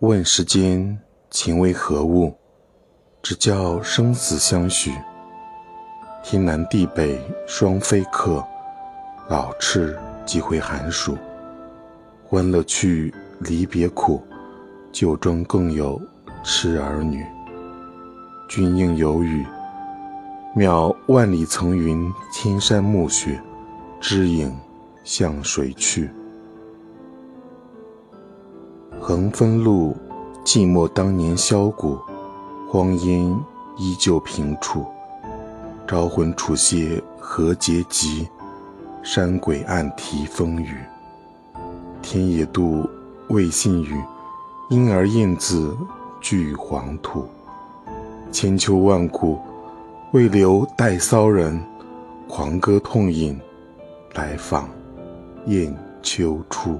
问世间情为何物？只叫生死相许。天南地北双飞客，老翅几回寒暑。欢乐去，离别苦，旧中更有痴儿女。君应有语：渺万里层云，千山暮雪，知影向谁去？横分路，寂寞当年箫鼓，荒烟依旧平处。招魂处谢何结集？山鬼暗啼风雨。天也妒未信雨，莺儿燕子俱黄土。千秋万古，未留待骚人，狂歌痛饮，来访雁丘处。